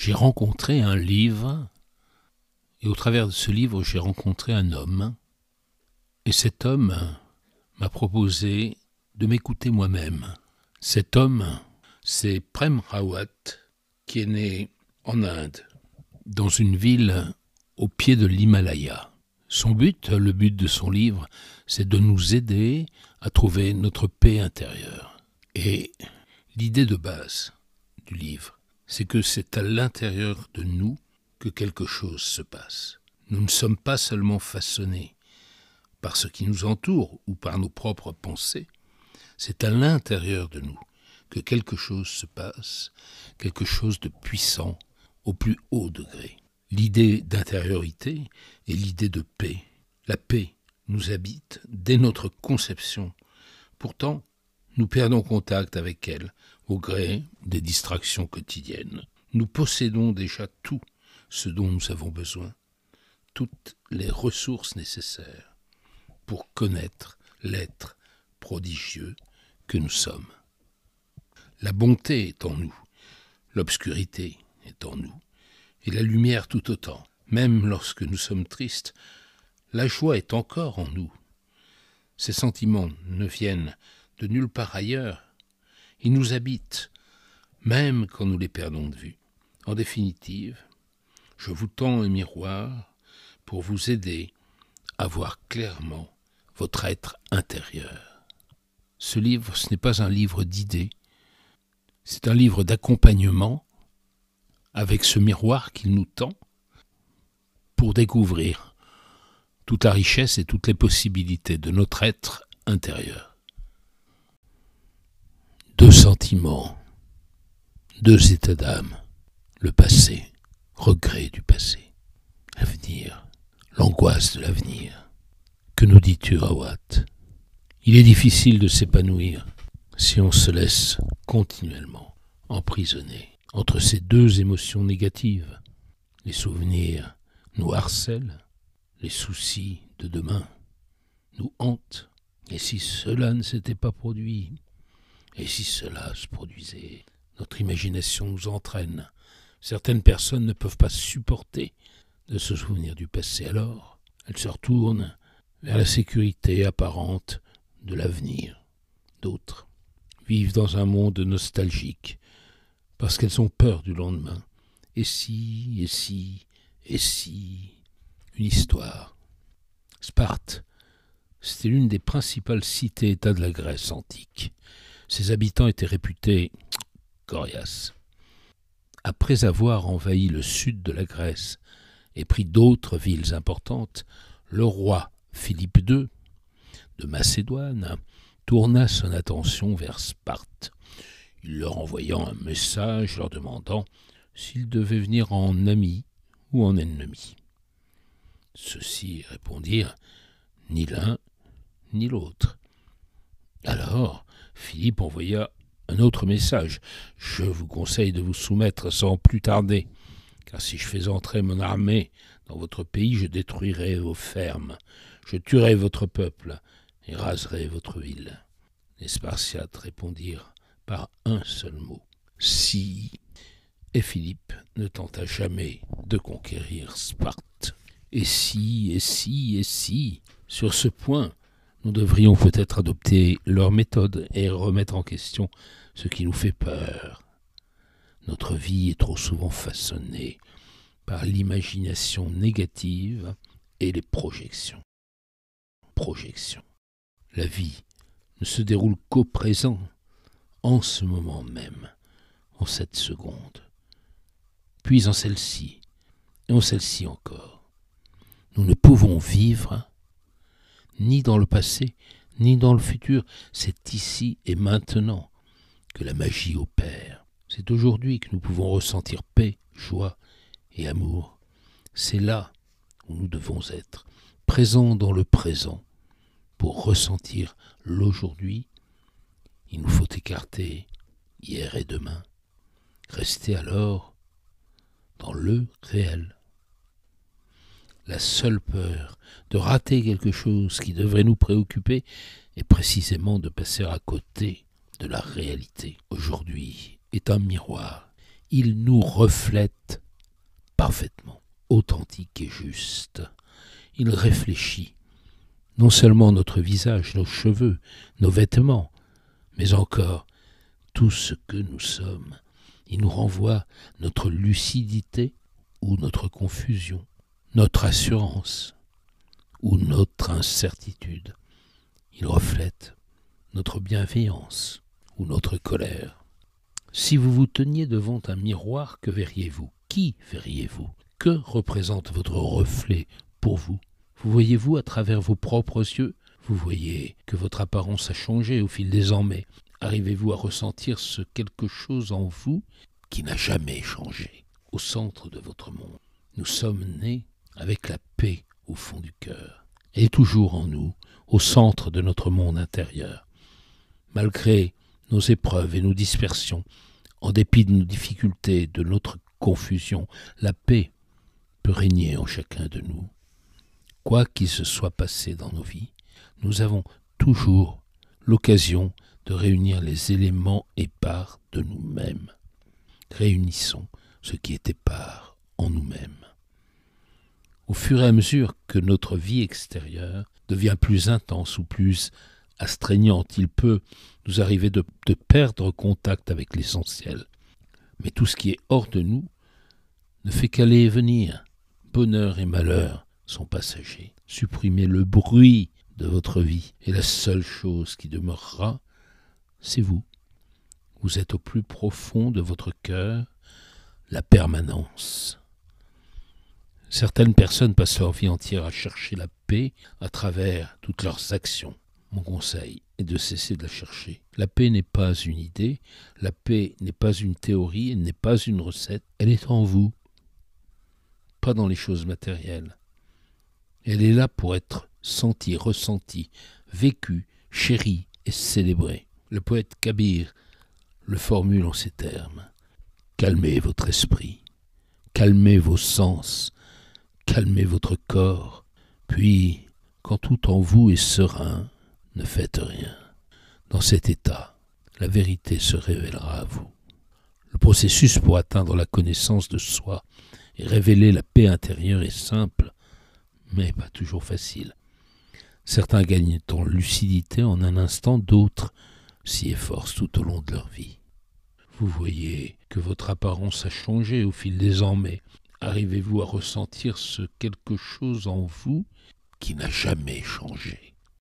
J'ai rencontré un livre, et au travers de ce livre, j'ai rencontré un homme, et cet homme m'a proposé de m'écouter moi-même. Cet homme, c'est Prem Rawat, qui est né en Inde, dans une ville au pied de l'Himalaya. Son but, le but de son livre, c'est de nous aider à trouver notre paix intérieure. Et l'idée de base du livre, c'est que c'est à l'intérieur de nous que quelque chose se passe. Nous ne sommes pas seulement façonnés par ce qui nous entoure ou par nos propres pensées, c'est à l'intérieur de nous que quelque chose se passe, quelque chose de puissant au plus haut degré. L'idée d'intériorité est l'idée de paix. La paix nous habite dès notre conception. Pourtant, nous perdons contact avec elle au gré des distractions quotidiennes. Nous possédons déjà tout ce dont nous avons besoin, toutes les ressources nécessaires pour connaître l'être prodigieux que nous sommes. La bonté est en nous, l'obscurité est en nous, et la lumière tout autant. Même lorsque nous sommes tristes, la joie est encore en nous. Ces sentiments ne viennent de nulle part ailleurs. Ils nous habitent, même quand nous les perdons de vue. En définitive, je vous tends un miroir pour vous aider à voir clairement votre être intérieur. Ce livre, ce n'est pas un livre d'idées, c'est un livre d'accompagnement avec ce miroir qu'il nous tend pour découvrir toute la richesse et toutes les possibilités de notre être intérieur. Deux sentiments, deux états d'âme, le passé, regret du passé, l'avenir, l'angoisse de l'avenir. Que nous dis-tu, Rawat? Il est difficile de s'épanouir si on se laisse continuellement emprisonner entre ces deux émotions négatives. Les souvenirs nous harcèlent, les soucis de demain nous hantent. Et si cela ne s'était pas produit, et si cela se produisait, notre imagination nous entraîne. Certaines personnes ne peuvent pas supporter de se souvenir du passé, alors elles se retournent vers la sécurité apparente de l'avenir. D'autres vivent dans un monde nostalgique, parce qu'elles ont peur du lendemain. Et si, et si, et si, une histoire. Sparte, c'était l'une des principales cités-États de la Grèce antique. Ses habitants étaient réputés coriaces. Après avoir envahi le sud de la Grèce et pris d'autres villes importantes, le roi Philippe II de Macédoine tourna son attention vers Sparte, il leur envoyant un message leur demandant s'ils devaient venir en amis ou en ennemis. Ceux-ci répondirent ni l'un ni l'autre. Alors Philippe envoya un autre message. Je vous conseille de vous soumettre sans plus tarder, car si je fais entrer mon armée dans votre pays, je détruirai vos fermes, je tuerai votre peuple et raserai votre ville. Les Spartiates répondirent par un seul mot si. Et Philippe ne tenta jamais de conquérir Sparte. Et si, et si, et si. Sur ce point, nous devrions peut-être adopter leur méthode et remettre en question ce qui nous fait peur. Notre vie est trop souvent façonnée par l'imagination négative et les projections. Projections. La vie ne se déroule qu'au présent, en ce moment même, en cette seconde, puis en celle-ci, et en celle-ci encore. Nous ne pouvons vivre ni dans le passé, ni dans le futur, c'est ici et maintenant que la magie opère. C'est aujourd'hui que nous pouvons ressentir paix, joie et amour. C'est là où nous devons être, présents dans le présent, pour ressentir l'aujourd'hui, il nous faut écarter hier et demain, rester alors dans le réel. La seule peur de rater quelque chose qui devrait nous préoccuper est précisément de passer à côté de la réalité. Aujourd'hui est un miroir il nous reflète parfaitement, authentique et juste. Il réfléchit non seulement notre visage, nos cheveux, nos vêtements, mais encore tout ce que nous sommes. Il nous renvoie notre lucidité ou notre confusion, notre assurance ou notre incertitude. Il reflète notre bienveillance ou notre colère. Si vous vous teniez devant un miroir, que verriez-vous? Qui verriez-vous? Que représente votre reflet pour vous? Vous voyez-vous à travers vos propres yeux? Vous voyez que votre apparence a changé au fil des ans, mais arrivez-vous à ressentir ce quelque chose en vous qui n'a jamais changé au centre de votre monde? Nous sommes nés avec la paix au fond du cœur, et toujours en nous, au centre de notre monde intérieur. Malgré nos épreuves et nos dispersions, en dépit de nos difficultés, de notre confusion, la paix peut régner en chacun de nous. Quoi qu'il se soit passé dans nos vies, nous avons toujours l'occasion de réunir les éléments épars de nous-mêmes. Réunissons ce qui est épars en nous-mêmes. Au fur et à mesure que notre vie extérieure devient plus intense ou plus astreignante, il peut nous arriver de, perdre contact avec l'essentiel. Mais tout ce qui est hors de nous ne fait qu'aller et venir. Bonheur et malheur sont passagers. Supprimez le bruit de votre vie, et la seule chose qui demeurera, c'est vous. Vous êtes au plus profond de votre cœur, la permanence. Certaines personnes passent leur vie entière à chercher la paix à travers toutes leurs actions. Mon conseil est de cesser de la chercher. La paix n'est pas une idée, la paix n'est pas une théorie, elle n'est pas une recette, elle est en vous, pas dans les choses matérielles. Elle est là pour être sentie, ressentie, vécue, chérie et célébrée. Le poète Kabir le formule en ces termes. Calmez votre esprit, calmez vos sens, calmez votre corps, puis, quand tout en vous est serein, ne faites rien. Dans cet état, la vérité se révélera à vous. Le processus pour atteindre la connaissance de soi et révéler la paix intérieure est simple, mais pas toujours facile. Certains gagnent en lucidité en un instant, d'autres s'y efforcent tout au long de leur vie. Vous voyez que votre apparence a changé au fil des ans, mais arrivez-vous à ressentir ce quelque chose en vous qui n'a jamais changé?